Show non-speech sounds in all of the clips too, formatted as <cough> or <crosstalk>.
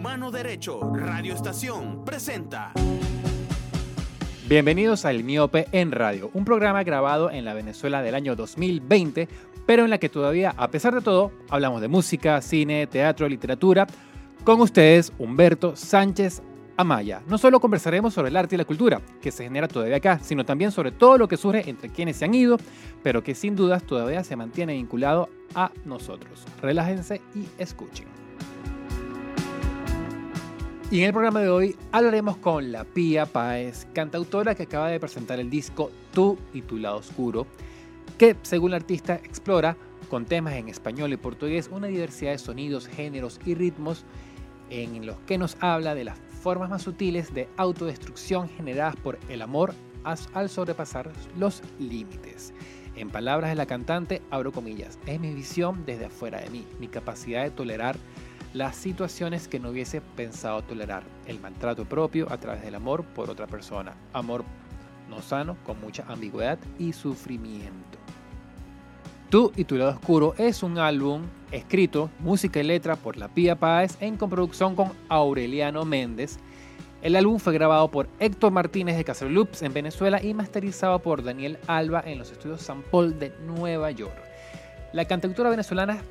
Humano Derecho, Radio Estación, presenta. Bienvenidos a El Miope en Radio, un programa grabado en la Venezuela del año 2020, pero en la que todavía, a pesar de todo, hablamos de música, cine, teatro, literatura. Con ustedes, Humberto Sánchez Amaya. No solo conversaremos sobre el arte y la cultura, que se genera todavía acá, sino también sobre todo lo que surge entre quienes se han ido, pero que sin dudas todavía se mantiene vinculado a nosotros. Relájense y escuchen. Y en el programa de hoy hablaremos con la Pía Páez, cantautora que acaba de presentar el disco Tú y tu lado oscuro, que según la artista explora con temas en español y portugués una diversidad de sonidos, géneros y ritmos en los que nos habla de las formas más sutiles de autodestrucción generadas por el amor al sobrepasar los límites. En palabras de la cantante, abro comillas, es mi visión desde afuera de mí, mi capacidad de tolerar las situaciones que no hubiese pensado tolerar, el maltrato propio a través del amor por otra persona, amor no sano con mucha ambigüedad y sufrimiento. Tú y tu lado oscuro es un álbum escrito, música y letra por la Pía Páez en coproducción con Aureliano Méndez. El álbum fue grabado por Héctor Martínez de Casaloops en Venezuela y masterizado por Daniel Alba en los estudios San Paul de Nueva York. La cantautora venezolana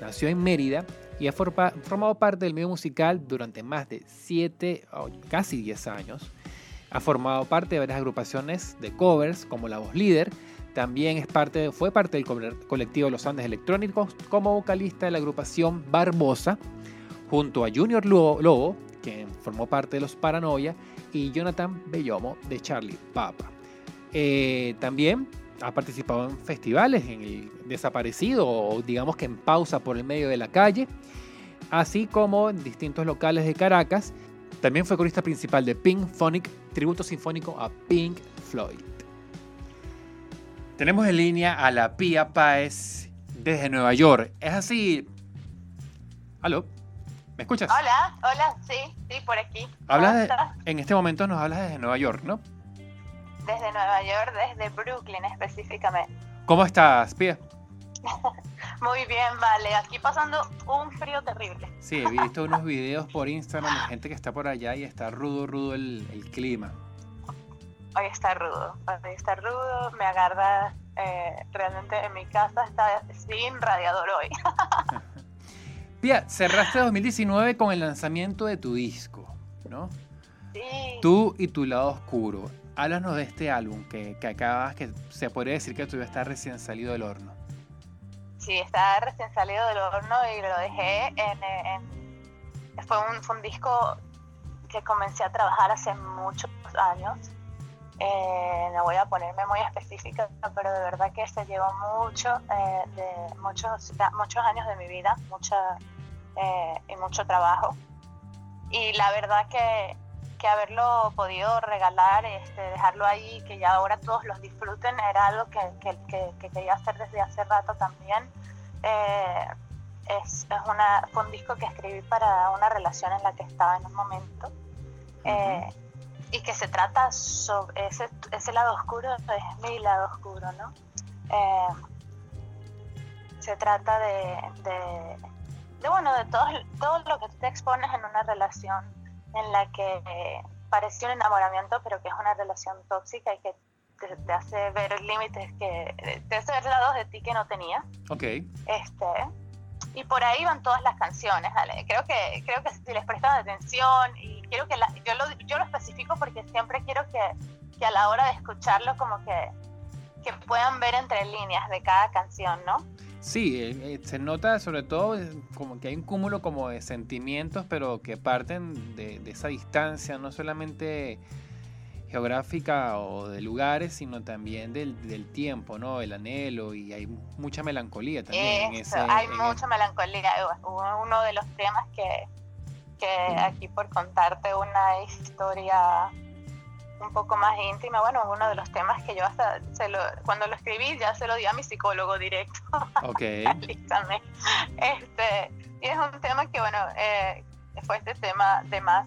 nació en Mérida y ha formado parte del medio musical durante más de 7, casi 10 años. Ha formado parte de varias agrupaciones de covers como La Voz Líder, también es parte, fue parte del colectivo Los Andes Electrónicos como vocalista de la agrupación Barbosa, junto a Junior Lobo, quien formó parte de los Paranoia, y Jonathan Bellomo de Charlie Papa. Eh, también ha participado en festivales, en el Desaparecido, o digamos que en pausa por el medio de la calle, así como en distintos locales de Caracas. También fue corista principal de Pink Phonic, tributo sinfónico a Pink Floyd. Tenemos en línea a la Pía Páez desde Nueva York. ¿Es así? ¿Aló? ¿Me escuchas? Hola, hola, sí, sí, por aquí. Hablas en este momento nos hablas desde Nueva York, ¿no? Desde Nueva York, desde Brooklyn específicamente. ¿Cómo estás, Pía? <laughs> Muy bien, vale. Aquí pasando un frío terrible. Sí, he visto unos videos por Instagram de gente que está por allá y está rudo, rudo el, el clima hoy está rudo, hoy está rudo, me agarra eh, realmente en mi casa, está sin radiador hoy. <laughs> Pia, cerraste 2019 con el lanzamiento de tu disco, ¿no? Sí. Tú y tu lado oscuro. Háblanos de este álbum que, que acabas, que se podría decir que todavía está recién salido del horno. Sí, está recién salido del horno y lo dejé en... fue, un, fue un disco que comencé a trabajar hace muchos años eh, no voy a ponerme muy específica, pero de verdad que se llevó mucho, eh, de muchos, muchos años de mi vida, mucha, eh, y mucho trabajo. Y la verdad que, que haberlo podido regalar, este, dejarlo ahí, que ya ahora todos los disfruten, era algo que, que, que quería hacer desde hace rato también. es, es una, fue un disco que escribí para una relación en la que estaba en un momento y que se trata sobre ese, ese lado oscuro, es mi lado oscuro, ¿no? Eh, se trata de, de, bueno, de todo, todo lo que te expones en una relación en la que eh, parece un enamoramiento, pero que es una relación tóxica y que te, hace ver límites que te hace ver lados de ti que no tenía. Ok. Este, y por ahí van todas las canciones, Creo que, creo que si les prestan atención y quiero que yo, lo, yo lo especifico porque siempre quiero que, que a la hora de escucharlo como que, que puedan ver entre líneas de cada canción, ¿no? Sí, eh, eh, se nota sobre todo eh, como que hay un cúmulo como de sentimientos, pero que parten de, de esa distancia, no solamente geográfica o de lugares, sino también del, del, tiempo, ¿no? El anhelo y hay mucha melancolía también. en ese, hay mucha melancolía. Uno de los temas que, que aquí por contarte una historia un poco más íntima, bueno, uno de los temas que yo hasta se lo, cuando lo escribí ya se lo di a mi psicólogo directo. <laughs> Ok. este, y es un tema que, bueno, eh, fue este tema de más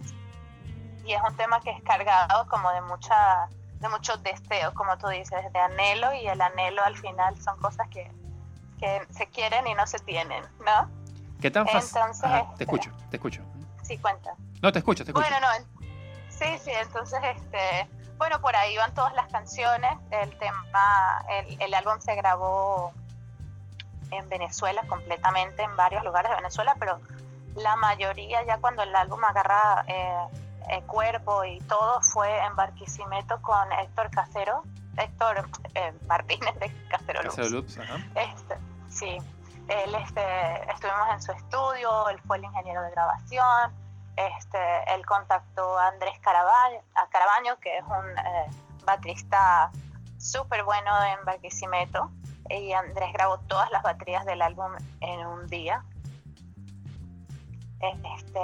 y es un tema que es cargado como de mucha de muchos deseos, como tú dices, de anhelo y el anhelo al final son cosas que, que se quieren y no se tienen, ¿no? ¿Qué tan fácil? te escucho, te escucho. Sí, cuenta. No, te escucho, te escucho. Bueno, no, sí, sí, entonces, este, bueno, por ahí van todas las canciones. El tema, el, el álbum se grabó en Venezuela completamente, en varios lugares de Venezuela, pero la mayoría ya cuando el álbum agarra eh, el cuerpo y todo fue en Barquisimeto con Héctor Casero, Héctor eh, Martínez de Casero Luz. Casero Luz, ajá. Este, sí, él este, estuvimos en su estudio, él fue el ingeniero de grabación, este, él contactó a Andrés Carabaño, a Carabaño que es un eh, baterista súper bueno en Barquisimeto, y Andrés grabó todas las baterías del álbum en un día. Este,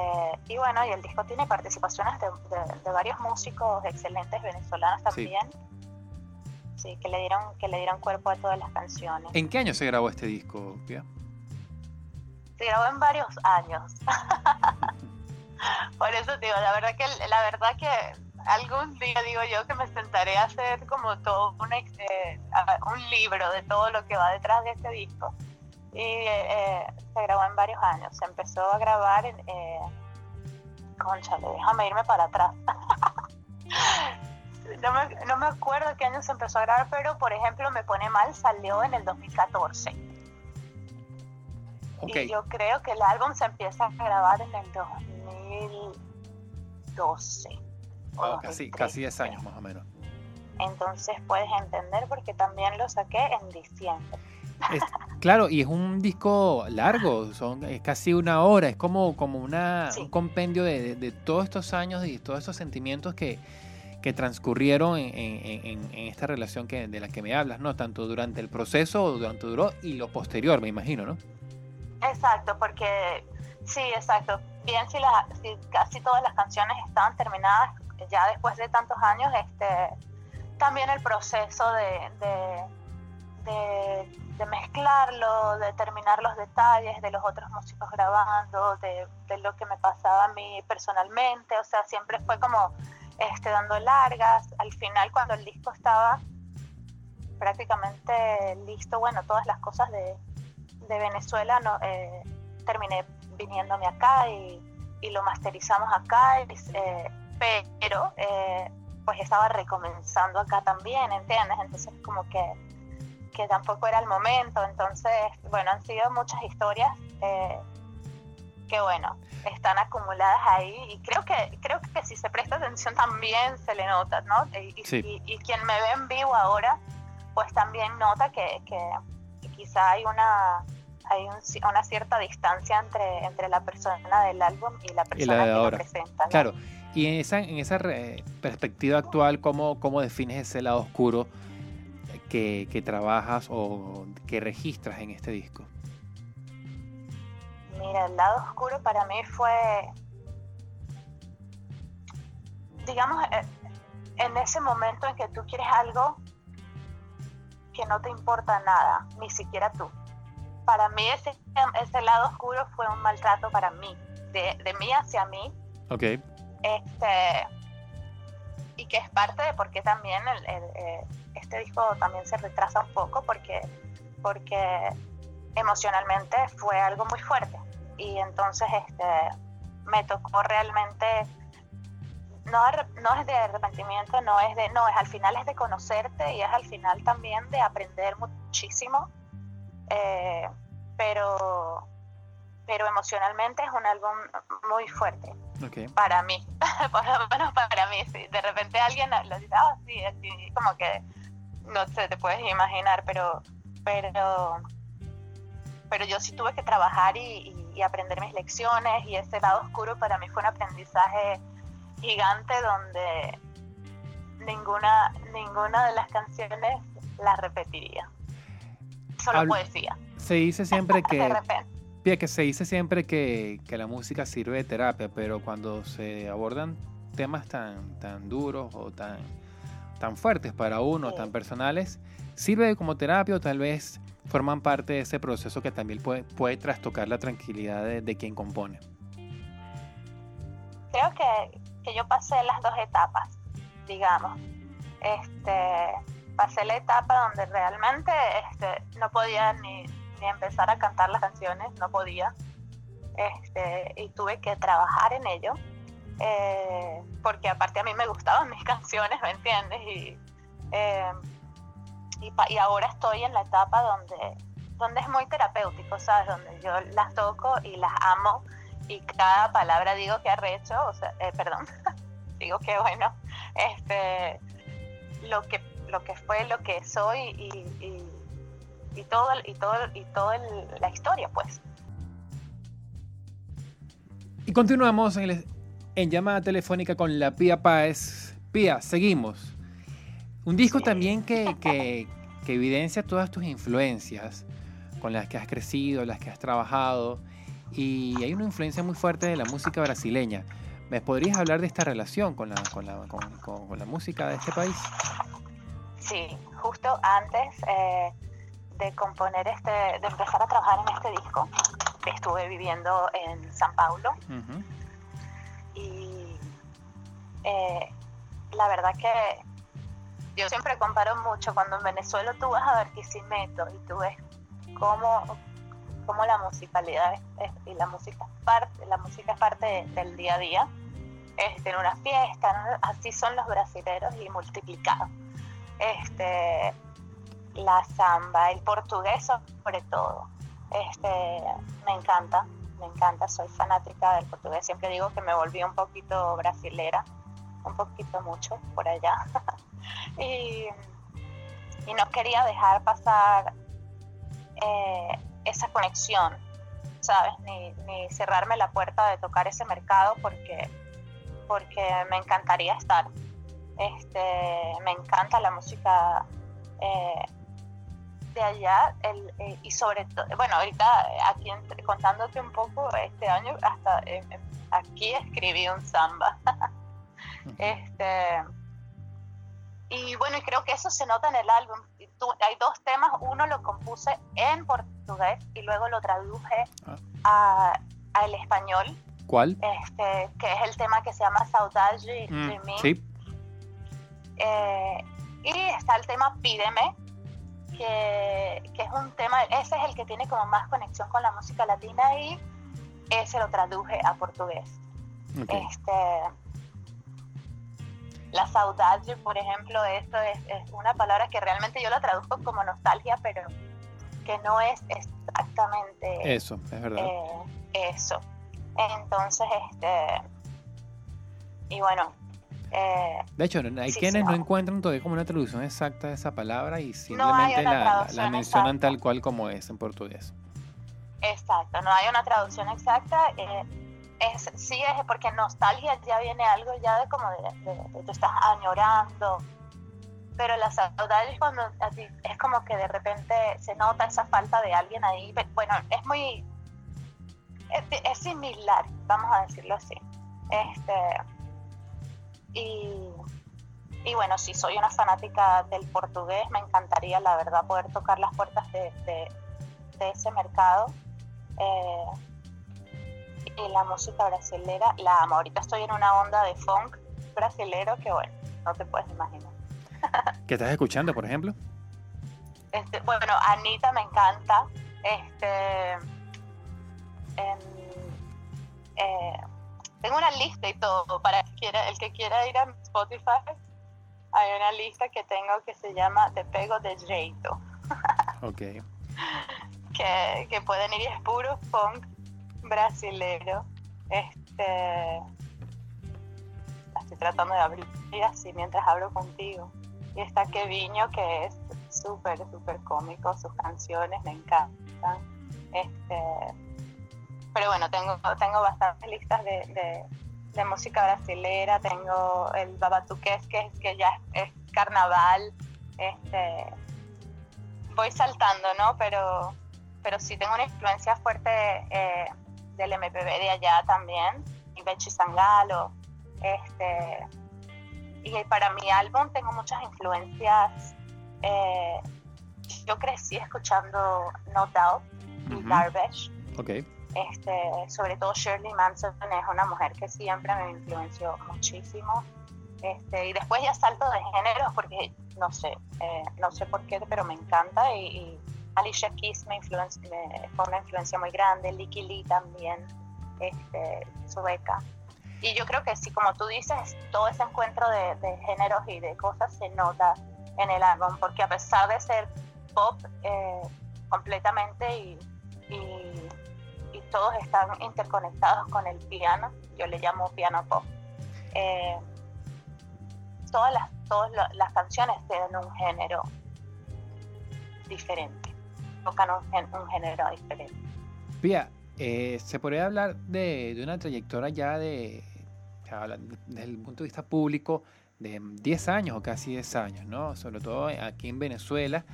y bueno, y el disco tiene participaciones de, de- de varios músicos excelentes venezolanos también. Sí, que le dieron que le dieron cuerpo a todas las canciones. ¿En qué año se grabó este disco, Pia? Se grabó en varios años. <laughs> Por eso digo, la verdad que la verdad que algún día digo yo que me sentaré a hacer como todo un, eh, un libro de todo lo que va detrás de este disco. Y eh, se grabó en varios años. Se empezó a grabar en... Eh, conchale, déjame irme para atrás. <laughs> no, me, no me acuerdo qué año se empezó a grabar, pero por ejemplo Me Pone Mal salió en el 2014. Ok, Y yo creo que el álbum se empieza a grabar en el 2012. o Ah, casi, 2013. casi 10 años más o menos. Entonces puedes entender porque también lo saqué en diciembre. Es- claro, y es un disco largo, son es casi una hora, es como, como una, Sí. un compendio de, de- de todos estos años y todos estos sentimientos que, que transcurrieron en, en- en- en esta relación que, de la que me hablas, ¿no? Tanto durante el proceso, durante duró y lo posterior, me imagino, ¿no? Exacto, porque sí, exacto. Bien, si, la- si casi todas las canciones estaban terminadas ya después de tantos años, este, también el proceso de, de, de- mezclarlo, de terminar los detalles de los otros músicos grabando, de, de lo que me pasaba a mí personalmente, o sea, siempre fue como este, dando largas. Al final, cuando el disco estaba prácticamente listo, bueno, todas las cosas de, de Venezuela, no, eh, terminé viniéndome acá y, y lo masterizamos acá, eh, pero eh, pues estaba recomenzando acá también, ¿entiendes? Entonces como que, que tampoco era el momento, entonces, bueno, han sido muchas historias eh, que, bueno, están acumuladas ahí y creo que creo que si se presta atención también se le nota, ¿no? Y, y- Sí. y- y quien me ve en vivo ahora, pues también nota que, que, que quizá hay una hay un una cierta distancia entre, entre la persona del álbum y la persona que ahora. lo presenta. ¿no? Claro, y en esa, en esa perspectiva actual, ¿cómo, ¿cómo defines ese lado oscuro que, que trabajas o que registras en este disco? Mira, el lado oscuro para mí fue, digamos, eh, en ese momento en que tú quieres algo que no te importa nada, ni siquiera tú. Para mí ese, ese lado oscuro fue un maltrato para mí, de, de mí hacia mí, Ok, este y que es parte de por qué también el, el, eh, este disco también se retrasa un poco porque porque emocionalmente fue algo muy fuerte. Y entonces este me tocó realmente no, no es de arrepentimiento no es de no es al final es de conocerte y es al final también de aprender muchísimo eh, pero pero emocionalmente es un álbum muy fuerte para mí, <laughs> por lo menos para mí, sí. De repente alguien lo dice, ah, sí, así, como que no sé, te puedes imaginar, pero, pero, pero yo sí tuve que trabajar y, y- y aprender mis lecciones y ese lado oscuro para mí fue un aprendizaje gigante donde ninguna, ninguna de las canciones las repetiría. Solo Habl- poesía, Se dice siempre <laughs> de que, repente. Pia, que se dice siempre que, que la música sirve de terapia, pero cuando se abordan temas tan, tan duros o tan, tan fuertes para uno, Sí. tan personales, sirve como terapia o tal vez forman parte de ese proceso que también puede, puede trastocar la tranquilidad de, de quien compone. creo que, que yo pasé las dos etapas, digamos. Este, pasé la etapa donde realmente este, no podía ni, ni empezar a cantar las canciones, no podía. este, y tuve que trabajar en ello, eh, porque aparte a mí me gustaban mis <laughs> canciones, ¿me entiendes? Y, eh, y, ahora estoy en la etapa donde, donde es muy terapéutico, ¿sabes? Donde yo las toco y las amo y cada palabra digo que arrecho, o sea, eh, perdón, <laughs> digo que bueno, este, lo que, lo que fue, lo que soy y, y, todo, y todo, y toda la historia, pues. Y continuamos en, el, en llamada telefónica con la Pía Páez. Pía, seguimos. Un disco también que, <laughs> que, que, evidencia todas tus influencias con las que has crecido, las que has trabajado. Y hay una influencia muy fuerte de la música brasileña. ¿Me podrías hablar de esta relación con la, con la, con, con, la música de este país? Sí, justo antes eh, de componer este, de empezar a trabajar en este disco, estuve viviendo en San Paulo. Y eh, la verdad que yo siempre comparo mucho cuando en Venezuela tú vas a Barquisimeto y tú ves cómo, cómo la musicalidad y la música es parte, la música es parte del día a día. Este, en una fiesta, así son los brasileros y multiplicados. Este, la samba, el portugués sobre todo. Este, me encanta, me encanta, soy fanática del portugués. Siempre digo que me volví un poquito brasilera, un poquito mucho por allá. <laughs> y, no quería dejar pasar eh, esa conexión, ¿sabes? Ni, ni, cerrarme la puerta de tocar ese mercado porque, porque me encantaría estar. Este, me encanta la música eh, de allá el, eh, y sobre todo, bueno, ahorita aquí contándote un poco, este año hasta eh, eh, aquí escribí un samba. este y bueno, y creo que eso se nota en el álbum. hay dos temas, uno lo compuse en portugués y luego lo traduje ah. al español. ¿Cuál? Este, que es el tema que se llama Saudade mm, de mí. Sí. Y está el tema Pídeme, que, es un tema, ese es el que tiene como más conexión con la música latina y ese lo traduje a portugués. Este, la saudade, por ejemplo, esto es, una palabra que realmente yo la traduzco como nostalgia, pero que no es exactamente eso, es verdad. Eh, eso. Entonces, este, y bueno, eh, de hecho, hay quienes no. encuentran todavía como una traducción exacta de esa palabra y simplemente la, mencionan tal cual como es en portugués. Exacto, no hay una traducción exacta. Eh, es, sí es porque nostalgia ya viene algo ya de como de, tú estás añorando, pero la saudade cuando es como que de repente se nota esa falta de alguien ahí. Bueno, es muy es, es similar, vamos a decirlo así. Este, y, y bueno, si soy una fanática del portugués, me encantaría, la verdad, poder tocar las puertas de, de, ese mercado. Eh, y la música brasilera la amo. Ahorita estoy en una onda de funk brasilero que, bueno, no te puedes imaginar. <laughs> ¿Qué estás escuchando, por ejemplo? Este, bueno, Anita me encanta. Este, eh, tengo una lista y todo para el que quiera, el que quiera ir a Spotify. Hay una lista que tengo que se llama Te pego de jeito. <laughs> ok. que, que, pueden ir y es puro funk brasilero. Este, estoy tratando de abrir así mientras hablo contigo. Y está Keviño, que es súper, súper cómico. Sus canciones me encantan. Este, pero bueno, tengo, tengo bastantes listas de, de, música brasilera, tengo el babatuqués que, que ya es, carnaval, este, voy saltando, ¿no? Pero, pero sí tengo una influencia fuerte eh, del MPB de allá también, y Bechi Sangalo, este, y para mi álbum tengo muchas influencias. Eh, yo crecí escuchando No Doubt y Garbage. Okay. Este, sobre todo Shirley Manson es una mujer que siempre me influenció muchísimo. Este, y después ya salto de géneros porque no sé, eh, no sé por qué, pero me encanta. Y, Alicia Keys me, me fue una influencia muy grande, Licky Lee también. este, su beca. Y yo creo que sí, como tú dices, todo ese encuentro de, de géneros y de cosas se nota en el álbum, porque a pesar de ser pop eh, completamente y, y, todos están interconectados con el piano, yo le llamo piano pop. Eh, todas las, todas las canciones tienen un género diferente, tocan un, un género diferente. Pia, eh, se podría hablar de, de, una trayectoria ya de, desde el punto de vista público, de 10 años o casi 10 años, ¿no? Sobre todo aquí en Venezuela,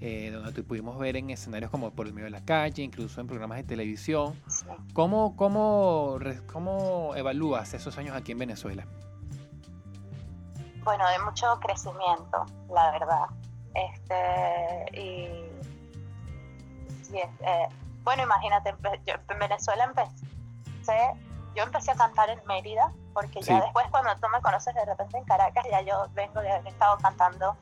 eh, donde pudimos ver en escenarios como Por el medio de la calle, incluso en programas de televisión. ¿Cómo, cómo, cómo evalúas esos años aquí en Venezuela? Bueno, de mucho crecimiento, la verdad. Este, y, eh, bueno, imagínate, yo en Venezuela empecé, yo empecé a cantar en Mérida, porque ya después cuando tú me conoces de repente en Caracas, ya yo vengo de haber estado cantando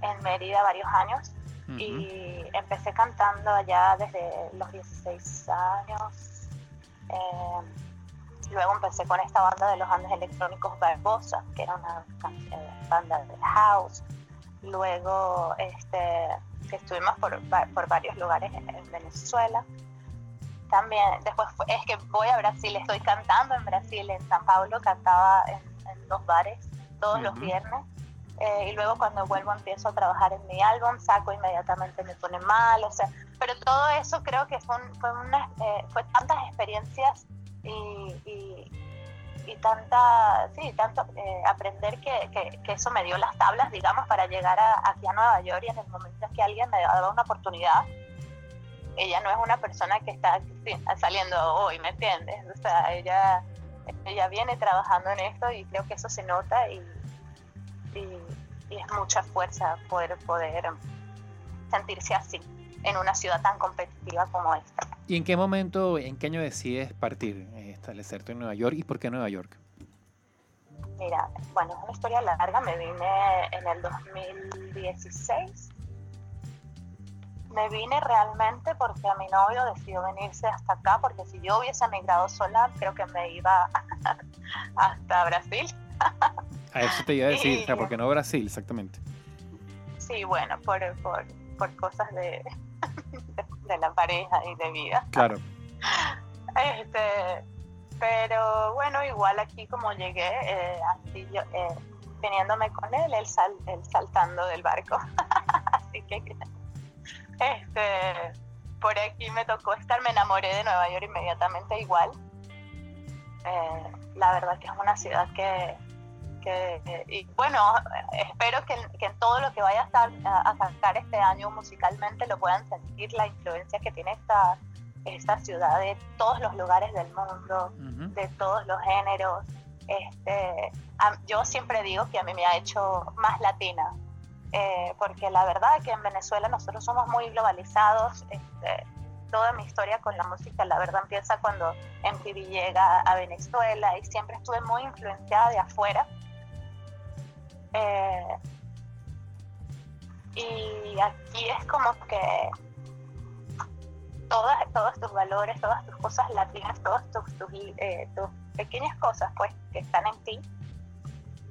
en Mérida varios años y empecé cantando allá desde los 16 años. Eh, luego empecé con esta banda de los Andes Electrónicos Barbosa, que era una banda de house. Luego este, estuvimos por, por varios lugares en, Venezuela. También, después es que voy a Brasil, estoy cantando en Brasil, en San Paulo, cantaba en, en dos bares todos los viernes eh, y luego cuando vuelvo empiezo a trabajar en mi álbum, saco inmediatamente me pone mal, o sea, pero todo eso creo que fue, fue, una, eh, fue tantas experiencias y, y, tanta, sí, tanto eh, aprender que, que, que, eso me dio las tablas, digamos, para llegar a, aquí a Nueva York y en el momento en que alguien me daba una oportunidad, ella no es una persona que está saliendo hoy, ¿me entiendes? O sea, ella, ella viene trabajando en esto y creo que eso se nota y y, es mucha fuerza poder, poder sentirse así en una ciudad tan competitiva como esta. ¿Y en qué momento, en qué año decides partir, eh, establecerte en Nueva York y por qué Nueva York? Mira, bueno, es una historia larga, me vine en el 2016. Me vine realmente porque a mi novio decidió venirse hasta acá, porque si yo hubiese emigrado sola, creo que me iba <laughs> hasta Brasil. A eso te iba a decir, o sea, porque no Brasil, exactamente. Sí, bueno, por, por, por cosas de, <laughs> de, la pareja y de vida. Claro. Este, pero bueno, igual aquí como llegué, eh, así yo, eh, viniéndome con él, él, sal, él saltando del barco. <laughs> así que, este, por aquí me tocó estar, me enamoré de Nueva York inmediatamente igual. Eh, la verdad que es una ciudad que, y bueno, espero que, en todo lo que vaya a, estar, a, sacar este año musicalmente lo puedan sentir la influencia que tiene esta, esta ciudad de todos los lugares del mundo, de todos los géneros. Este, yo siempre digo que a mí me ha hecho más latina, eh, porque la verdad es que en Venezuela nosotros somos muy globalizados. Este, toda mi historia con la música, la verdad, empieza cuando MTV llega a Venezuela y siempre estuve muy influenciada de afuera eh, y aquí es como que todas, todos tus valores, todas tus cosas latinas, todas tus, eh, tus, pequeñas cosas pues que están en ti,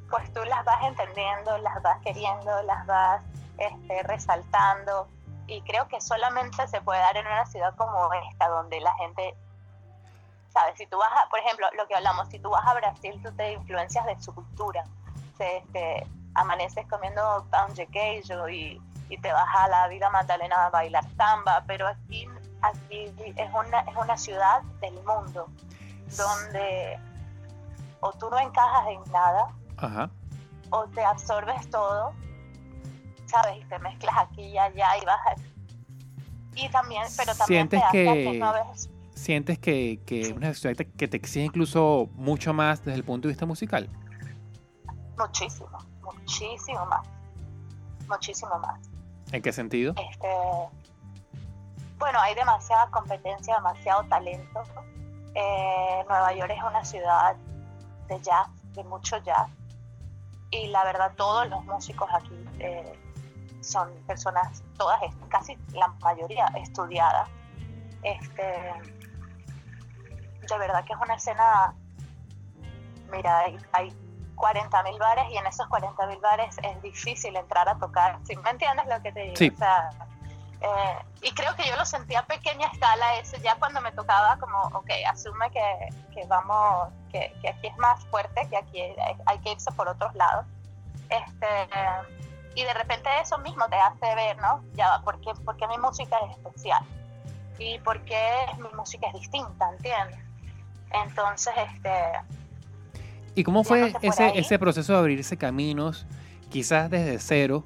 pues tú las vas entendiendo, las vas queriendo, las vas este, resaltando. Y creo que solamente se puede dar en una ciudad como esta, donde la gente, ¿sabes? Si tú vas a, por ejemplo, lo que hablamos, si tú vas a Brasil, tú te influencias de su cultura este, amaneces comiendo pan de queijo y, y, te vas a la vida Magdalena a bailar samba, pero aquí, aquí es, una, es una ciudad del mundo donde o tú no encajas en nada o te absorbes todo, ¿sabes? Y te mezclas aquí y allá y vas Y también, pero también sientes que, sientes que, que es una que te exige incluso mucho más desde el punto de vista musical. Muchísimo, muchísimo más. Muchísimo más. ¿En qué sentido? Este, bueno, hay demasiada competencia, demasiado talento. Eh, Nueva York es una ciudad de jazz, de mucho jazz. Y la verdad, todos los músicos aquí eh, son personas, todas, casi la mayoría estudiadas. Este, de verdad que es una escena, mira, hay, hay 40 mil bares y en esos 40 mil bares es difícil entrar a tocar, si me entiendes lo que te digo? Sí. O sea, eh, y creo que yo lo sentía a pequeña escala eso, ya cuando me tocaba como, ok, asume que, que vamos, que, que, aquí es más fuerte, que aquí hay que irse por otros lados. Este, y de repente eso mismo te hace ver, ¿no? Ya, ¿por qué, porque mi música es especial? Y por qué mi música es distinta, ¿entiendes? Entonces, este... ¿Y cómo fue ese, ese proceso de abrirse caminos, quizás desde cero?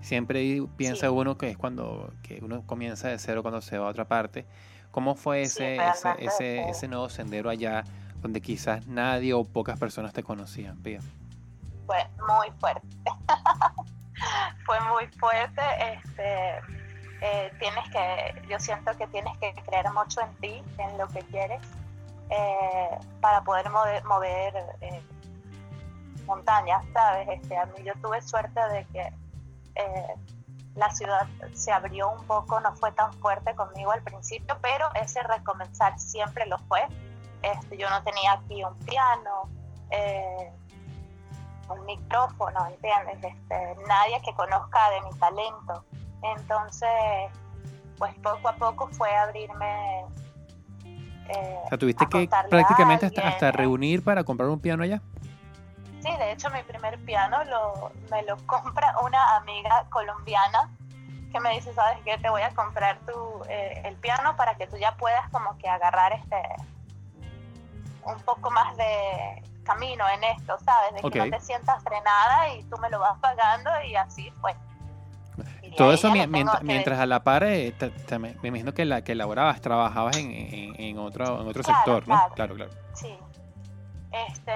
Siempre piensa sí. uno que es cuando que uno comienza de cero cuando se va a otra parte. ¿Cómo fue ese, sí, ese, ese, ese, nuevo sendero allá donde quizás nadie o pocas personas te conocían, Pía? Fue muy fuerte. <laughs> fue muy fuerte. Este, eh, tienes que, yo siento que tienes que creer mucho en ti, en lo que quieres, eh, para poder mover, mover eh, montañas, ¿sabes? Este, a mí yo tuve suerte de que la ciudad se abrió un poco, no fue tan fuerte conmigo al principio, pero ese recomenzar siempre lo fue. Este, yo no tenía aquí un piano, un micrófono, ¿entiendes? Este, nadie que conozca de mi talento. Entonces, pues poco a poco fue abrirme. Eh, o sea, tuviste que prácticamente hasta, hasta reunir para comprar un piano allá. Sí, de hecho mi primer piano lo, me lo compra una amiga colombiana que me dice, ¿sabes qué? Te voy a comprar tu, eh, el piano para que tú ya puedas como que agarrar este un poco más de camino en esto, ¿sabes? De okay. que no te sientas frenada y tú me lo vas pagando y así fue. Y Todo eso mientras, mientras a la par, eh, te, te, me, me, imagino que la que elaborabas, trabajabas en, en, en otro, en otro claro, sector, ¿no? Claro, claro, claro. Sí, este,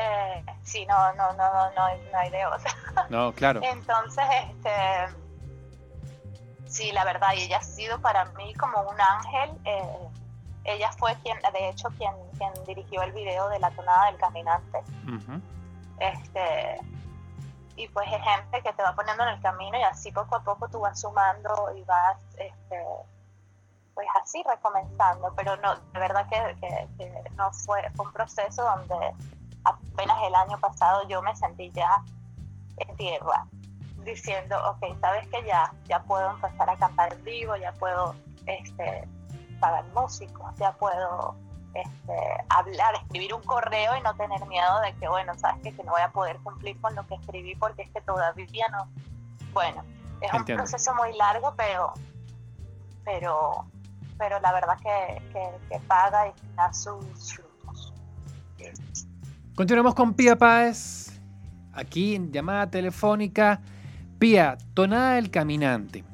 sí, no, no, no, no, no, hay, no hay de otra. <laughs> No, claro. Entonces, este, sí, la verdad, y ella ha sido para mí como un ángel. Eh, ella fue quien, de hecho, quien, quien dirigió el video de la tonada del caminante. Uh -huh. Este, y pues es gente que te va poniendo en el camino y así poco a poco tú vas sumando y vas, este, pues así recomenzando, pero no, de verdad que, que, que no fue, fue un proceso donde apenas el año pasado yo me sentí ya en tierra, diciendo, ok, sabes que ya, ya puedo empezar a cantar en vivo, ya puedo este, pagar músicos, ya puedo este, hablar, escribir un correo y no tener miedo de que, bueno, sabes que, que no voy a poder cumplir con lo que escribí porque es que todavía no. Bueno, es Entiendo. un proceso muy largo, pero, pero, pero la verdad que, que, que paga y da sus frutos. Continuamos con Pía Páez, aquí en llamada telefónica. Pía, Tonada del Caminante,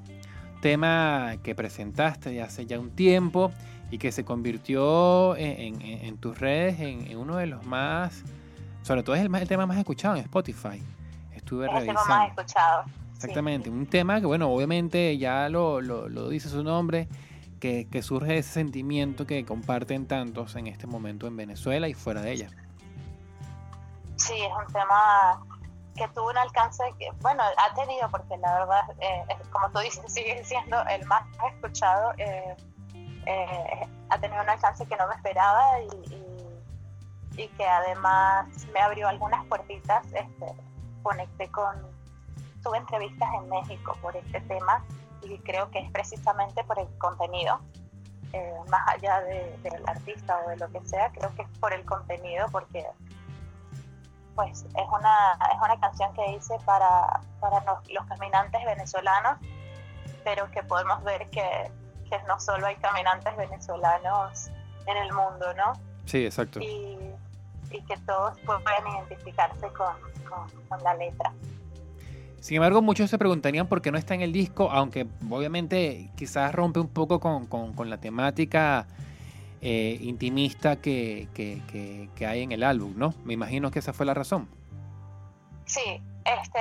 tema que presentaste hace ya un tiempo y que se convirtió en, en, en tus redes en, en, uno de los más, sobre todo es el, tema más escuchado en Spotify. Estuve revisando. El tema más escuchado. Exactamente, sí. un tema que bueno, obviamente ya lo, lo, lo dice su nombre, que, que surge ese sentimiento que comparten tantos en este momento en Venezuela y fuera de ella. Sí, es un tema que tuvo un alcance que, bueno, ha tenido, porque la verdad, eh, como tú dices, <laughs> sigue siendo el más escuchado, eh, eh, ha tenido un alcance que no me esperaba y, y, que además me abrió algunas puertitas, este, conecté con, tuve entrevistas en México por este tema y creo que es precisamente por el contenido, eh, más allá del de, de artista o de lo que sea, creo que es por el contenido, porque pues es una, es una canción que hice para, para los, los, caminantes venezolanos, pero que podemos ver que, que, no solo hay caminantes venezolanos en el mundo, ¿no? Sí, exacto. Y, y que todos pueden identificarse con, con, con, la letra. Sin embargo, muchos se preguntarían por qué no está en el disco, aunque obviamente quizás rompe un poco con, con la temática eh, intimista que, que, que, hay en el álbum, ¿no? Me imagino que esa fue la razón. Sí, este,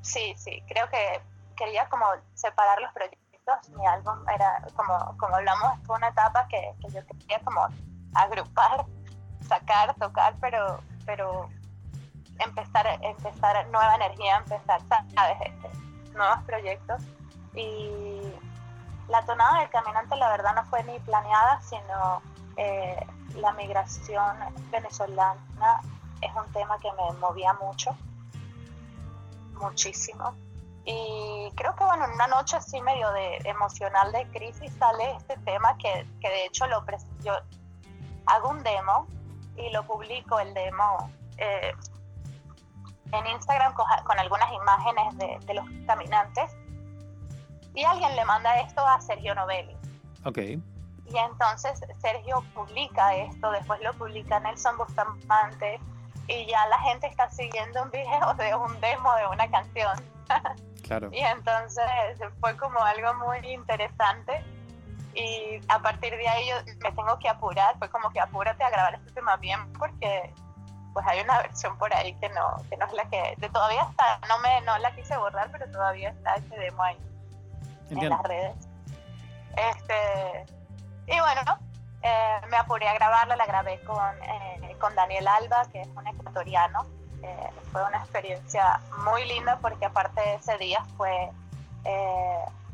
sí, sí, creo que quería como separar los proyectos. Mi álbum era, como, como hablamos, fue una etapa que, yo quería como agrupar, sacar, tocar, pero, pero empezar, empezar nueva energía, empezar. Este, nuevos proyectos. Y la tonada del caminante la verdad no fue ni planeada, sino eh, la migración venezolana es un tema que me movía mucho, muchísimo. Y creo que bueno, en una noche así medio de emocional de crisis sale este tema que, que de hecho lo yo hago un demo y lo publico el demo eh, en Instagram con, algunas imágenes de, los caminantes y alguien le manda esto a Sergio Novelli. Ok. Y entonces Sergio publica esto, después lo publica Nelson Bustamante y ya la gente está siguiendo un video de un demo de una canción. <laughs> Claro. y entonces fue como algo muy interesante y a partir de ahí yo me tengo que apurar, fue como que apúrate a grabar este tema bien porque pues hay una versión por ahí que no, que no es la que, de todavía está, no me, no la quise borrar, pero todavía está ese demo ahí en las redes. Este, y bueno, eh, me apuré a grabarla, la grabé con, eh, con Daniel Alba, que es un ecuatoriano. Eh, fue una experiencia muy linda porque aparte de ese día fue,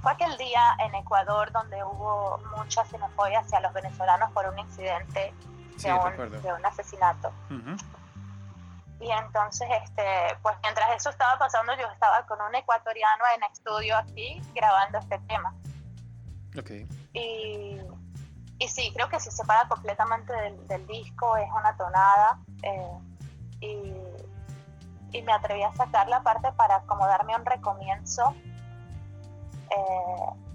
fue aquel día en Ecuador donde hubo mucha xenofobia hacia los venezolanos por un incidente de, un, de, un, asesinato. Y entonces, este, pues mientras eso estaba pasando, yo estaba con un ecuatoriano en estudio aquí grabando este tema. Okay. Y, y sí, creo que se separa completamente del, disco, es una tonada. Eh, y, y, me atreví a sacar la parte para como darme un recomienzo. Eh,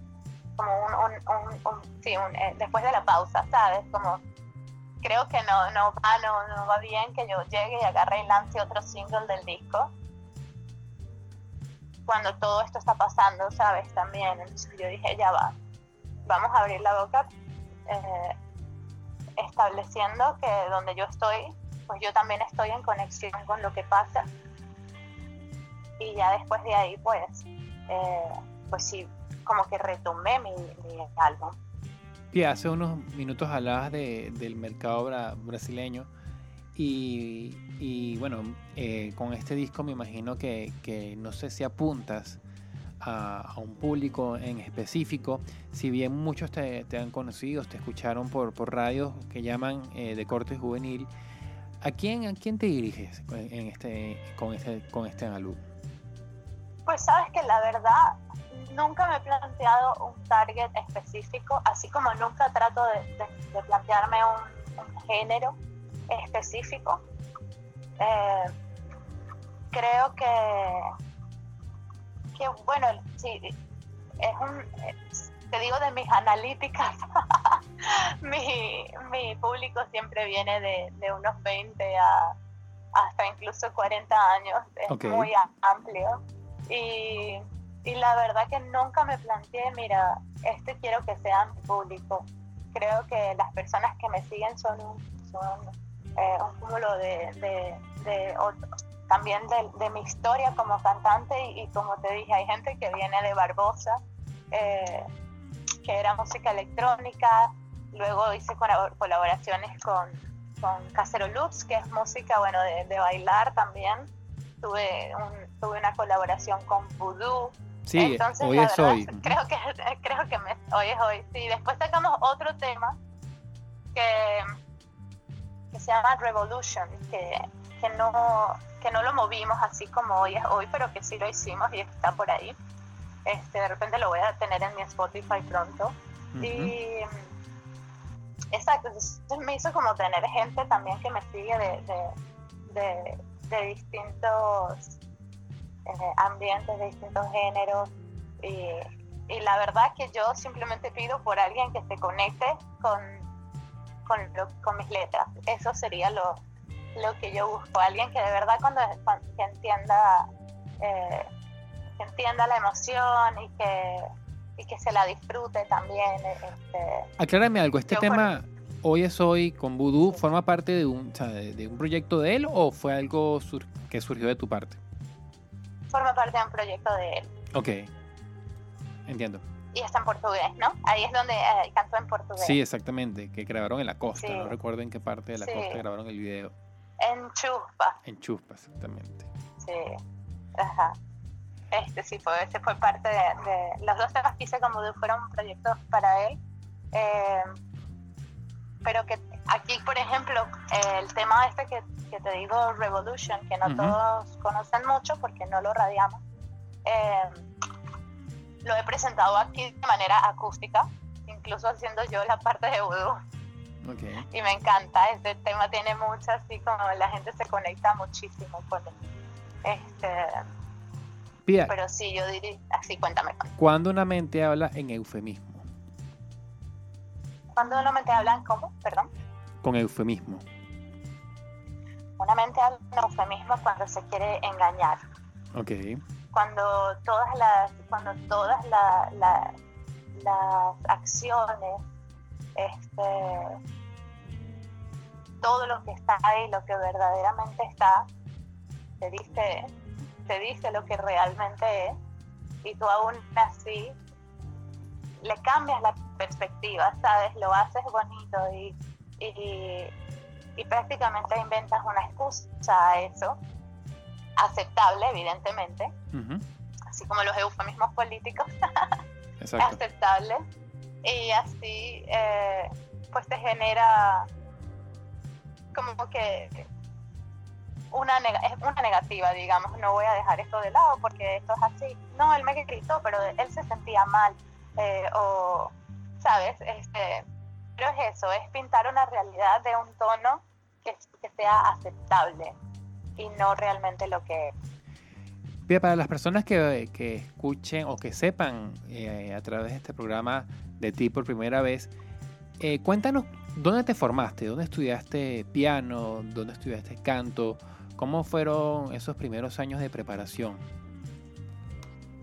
como un, un, un, sí, eh, después de la pausa, ¿sabes? Como creo que no, no, va, no, no va bien que yo llegue y agarre y lance otro single del disco cuando todo esto está pasando, ¿sabes? También. Entonces yo dije, ya va, vamos a abrir la boca eh, estableciendo que donde yo estoy, pues yo también estoy en conexión con lo que pasa. Y ya después de ahí, pues, eh, pues sí, como que retomé mi, mi álbum. Hace unos minutos hablabas de, del mercado brasileño y, bueno, eh, con este disco me imagino que, no sé si apuntas a, un público en específico. Si bien muchos te, han conocido, te escucharon por, por radios que llaman eh, de corte juvenil, ¿a quién, ¿a quién te diriges este, con, este, con este álbum? Pues sabes que la verdad nunca me he planteado un target específico, así como nunca trato de, plantearme un, género específico. Eh, creo que que bueno, sí, es un, te digo de mis analíticas, <laughs> mi, mi, público siempre viene de, de, unos 20 a hasta incluso 40 años, es muy amplio. Y, la verdad que nunca me planteé, mira, este quiero que sea mi público. Creo que las personas que me siguen son un, eh, cúmulo de, de, de también de, mi historia como cantante y, como te dije, hay gente que viene de Barbosa, eh, que era música electrónica, luego hice colaboraciones con, con Casero Loops, que es música bueno de, bailar también, tuve, un, tuve una colaboración con Voodoo. Sí, Entonces, hoy es hoy. <laughs> Creo que, creo que hoy es hoy. Sí, después sacamos otro tema que, que se llama Revolution, que, que no que no lo movimos así como hoy es hoy, pero que sí lo hicimos y está por ahí. Este, de repente lo voy a tener en mi Spotify pronto. Y exacto, me hizo como tener gente también que me sigue de, de, de, distintos eh, ambientes, de distintos géneros. Y, y, la verdad que yo simplemente pido por alguien que se conecte con, con, con mis letras. Eso sería lo, lo que yo busco, alguien que de verdad cuando, que entienda eh, que entienda la emoción y que, y que se la disfrute también. Este, Aclárame algo, este tema Hoy es Hoy con Voodoo forma parte de un, de, un proyecto de él o fue algo que surgió de tu parte? Forma parte de un proyecto de él. Ok, entiendo. Y está en portugués, ¿no? Ahí es donde eh, cantó en portugués. Sí, exactamente, que grabaron en la costa, no recuerdo en qué parte de la costa grabaron el video. En Chuspa. En Chuspa, exactamente. Sí, ajá. Este sí fue, ese fue parte de, los dos temas que hice como fueron proyectos para él, eh, pero que aquí, por ejemplo, el tema este que, que te digo, Revolution, que no Ujú. todos conocen mucho porque no lo radiamos, eh, lo he presentado aquí de manera acústica, incluso haciendo yo la parte de vudú. Ok. Y me encanta, este tema tiene mucho, así como la gente se conecta muchísimo con él. Este, Pía, pero sí, yo diría, así cuéntame. ¿cuándo una mente habla en eufemismo? Cuando uno mente hablan, ¿cómo? Perdón. Con eufemismo. Una mente habla en eufemismo cuando se quiere engañar. Ok. cuando todas las cuando todas la- la- las acciones este todo lo que está ahí lo que verdaderamente está te dice te dice lo que realmente es y tú aún así le cambias la perspectiva sabes lo haces bonito y, y, y prácticamente inventas una excusa a eso aceptable evidentemente así como los eufemismos políticos, <laughs> aceptable. Y así, eh, pues te genera como que una, es una negativa, digamos, no voy a dejar esto de lado porque esto es así. No, él me gritó, pero él se sentía mal. eh, o, ¿sabes? Este, pero es eso, es pintar una realidad de un tono que, que sea aceptable y no realmente lo que es. Para las personas que, que escuchen o que sepan eh, a través de este programa de ti por primera vez, eh, cuéntanos dónde te formaste, dónde estudiaste piano, dónde estudiaste canto, cómo fueron esos primeros años de preparación.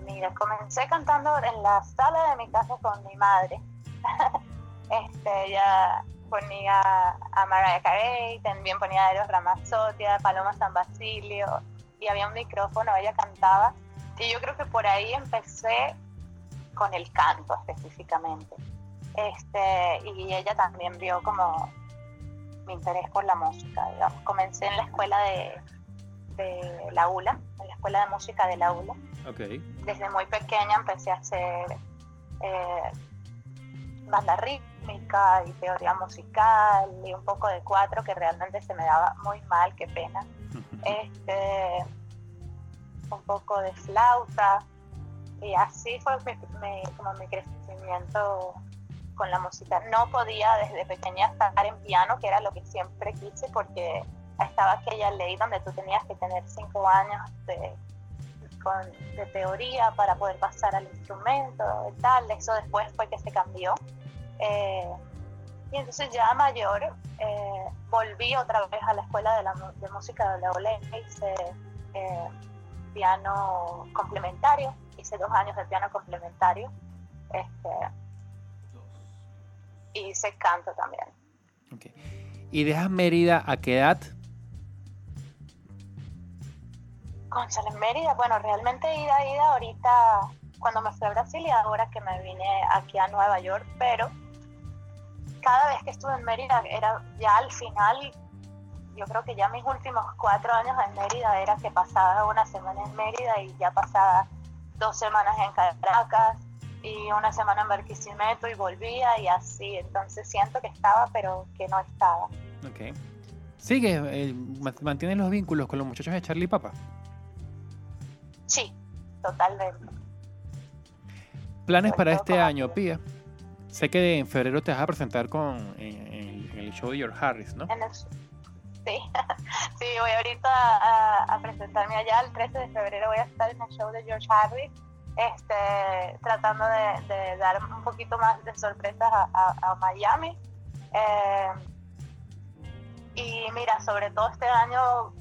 Mira, comencé cantando en la sala de mi casa con mi madre. <laughs> este, ella ponía a Mariah Carey, también ponía a Eros Ramazzotti, a Paloma San Basilio, y había un micrófono, ella cantaba. Y yo creo que por ahí empecé con el canto específicamente. Este, y ella también vio como mi interés por la música. digamos. Comencé en la escuela de, de la ULA, en la escuela de música de la ULA desde muy pequeña empecé a hacer eh, banda rítmica y teoría musical y un poco de cuatro que realmente se me daba muy mal, qué pena. <laughs> Este, un poco de flauta y así fue mi, mi- como mi crecimiento con la música. No podía desde pequeña estar en piano, que era lo que siempre quise, porque estaba aquella ley donde tú tenías que tener cinco años de, con- de teoría para poder pasar al instrumento y tal. Eso después fue que se cambió. Eh, y entonces ya mayor eh, volví otra vez a la escuela de, la, de música de la OLE, hice eh, piano complementario, hice dos años de piano complementario este, y hice canto también. ¿Y dejas Mérida a qué edad? En Mérida, bueno, realmente ida, ida ahorita cuando me fui a Brasil y ahora que me vine aquí a Nueva York, pero cada vez que estuve en Mérida era ya al final, yo creo que ya mis últimos cuatro años en Mérida era que pasaba una semana en Mérida y ya pasaba dos semanas en Caracas y una semana en Barquisimeto y volvía y así, entonces siento que estaba pero que no estaba. Ok. Sigue, eh, ma- mantienes los vínculos con los muchachos de Charlie Papa. Sí, totalmente. Planes para este año. Pía. Sé que en febrero te vas a presentar con el show de George Harris, ¿no? Sí. <laughs> sí, voy ahorita a, presentarme allá. El 13 de febrero voy a estar en el show de George Harris, este, tratando de, dar un poquito más de sorpresas a, Miami. Eh, y mira, sobre todo este año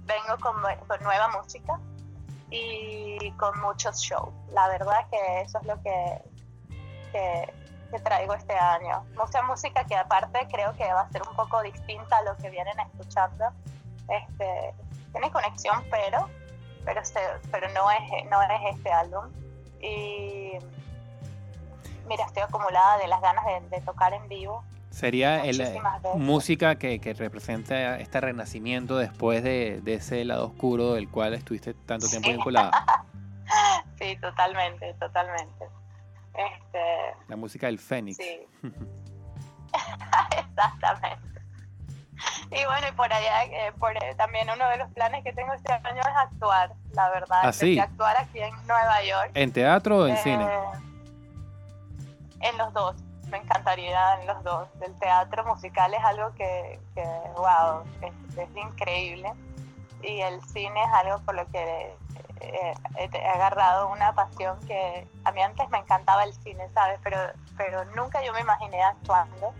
vengo con, con nueva música y con muchos shows. La verdad que eso es lo que, que, que traigo este año. Mucha música que aparte creo que va a ser un poco distinta a lo que vienen escuchando. Este, tiene conexión, pero pero, se- pero no, es, no es este álbum. Y mira, estoy acumulada de las ganas de, de tocar en vivo. Sería el, eh, música que, que representa este renacimiento después de, de ese lado oscuro del cual estuviste tanto tiempo Sí. vinculada. <laughs> Sí, totalmente, totalmente. Este, La música del Fénix. sí. <laughs> Exactamente. Y bueno, y por allá, eh, por, eh, también uno de los planes que tengo este año es actuar, la verdad. ¿Ah, sí? actuar aquí en Nueva York. ¿En teatro o en Eh, cine? En los dos, me encantaría en los dos. El teatro musical es algo que, que wow, es, es increíble. Y el cine es algo por lo que eh, he, agarrado una pasión que a mí antes me encantaba el cine, ¿sabes? Pero, pero nunca yo me imaginé actuando.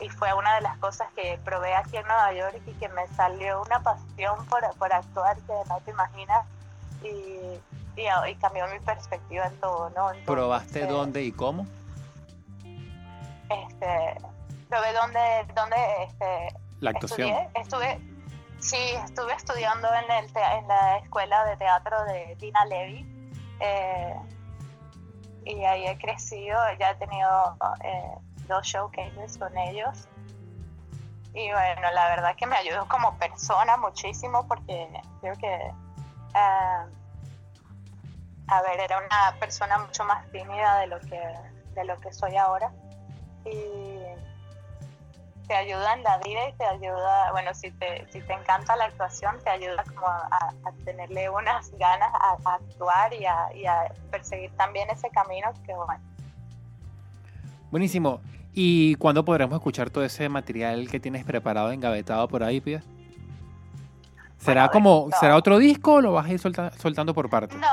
Y fue una de las cosas que probé aquí en Nueva York y que me salió una pasión por, por actuar que no te imaginas. Y, y, y cambió mi perspectiva en todo, ¿no? Entonces, ¿Probaste dónde y cómo? este probé donde donde este La actuación. estudié estuve sí estuve estudiando en el en la escuela de teatro de Dina Levy eh, y ahí he crecido ya he tenido eh, dos showcases con ellos. Y bueno la verdad que me ayudó como persona muchísimo porque creo que ah, a ver era una persona mucho más tímida de lo que de lo que soy ahora. Y te ayuda en la vida y te ayuda, bueno, si te, si te encanta la actuación, te ayuda como a, a- a tenerle unas ganas a, a actuar y a, y a perseguir también ese camino que, bueno, Buenísimo. ¿Y cuándo podremos escuchar todo ese material que tienes preparado, engavetado por ahí, Pia? ¿Será Bueno, como, será otro disco o lo vas a ir solta- soltando por partes? no,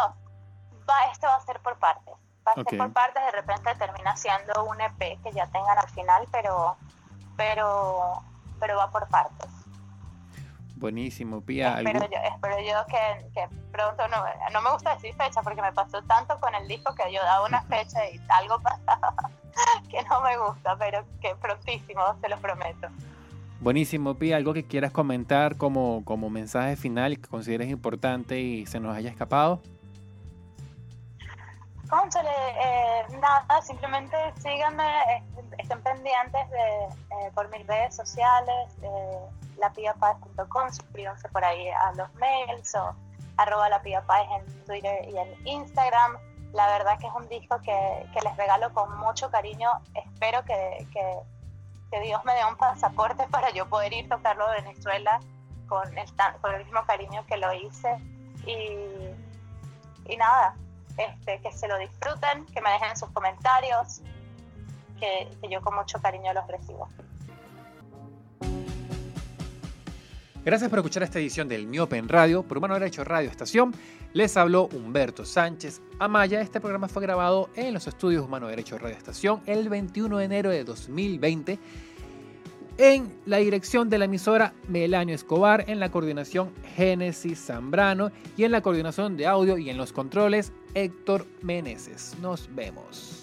va, esto va a ser por partes, va a ser por partes, de repente termina siendo un EP que ya tengan al final, pero, pero, pero va por partes. Buenísimo. ¿algún- Espero yo, espero yo que, que pronto, no, no me gusta decir fecha porque me pasó tanto con el disco que yo daba una fecha y algo <laughs> pasaba que no me gusta, pero que prontísimo, te lo prometo. Buenísimo, Pia. ¿Algo que quieras comentar como, como mensaje final que consideres importante y se nos haya escapado? Cónchale, eh, nada, simplemente síganme, eh, estén pendientes de, eh, por mis redes sociales, eh, lapiapaz.com, suscríbanse por ahí a los mails o arroba lapiapaz en Twitter y en Instagram. La verdad que es un disco que, que les regalo con mucho cariño. Espero que, que, Dios me dé un pasaporte <laughs> para yo poder ir a tocarlo a Venezuela con el, con el mismo cariño que lo hice. Y, y nada, este, que se lo disfruten, que me dejen sus comentarios, que, que yo con mucho cariño los recibo. Gracias por escuchar esta edición del Miope en Radio por Humano Derecho Radio Estación. Les habló Humberto Sánchez Amaya. Este programa fue grabado en los estudios Humano Derecho Radio Estación el 21 de enero de 2020. En la dirección de la emisora Melanio Escobar, en la coordinación Génesis Zambrano y en la coordinación de audio y en los controles Héctor Meneses. Nos vemos.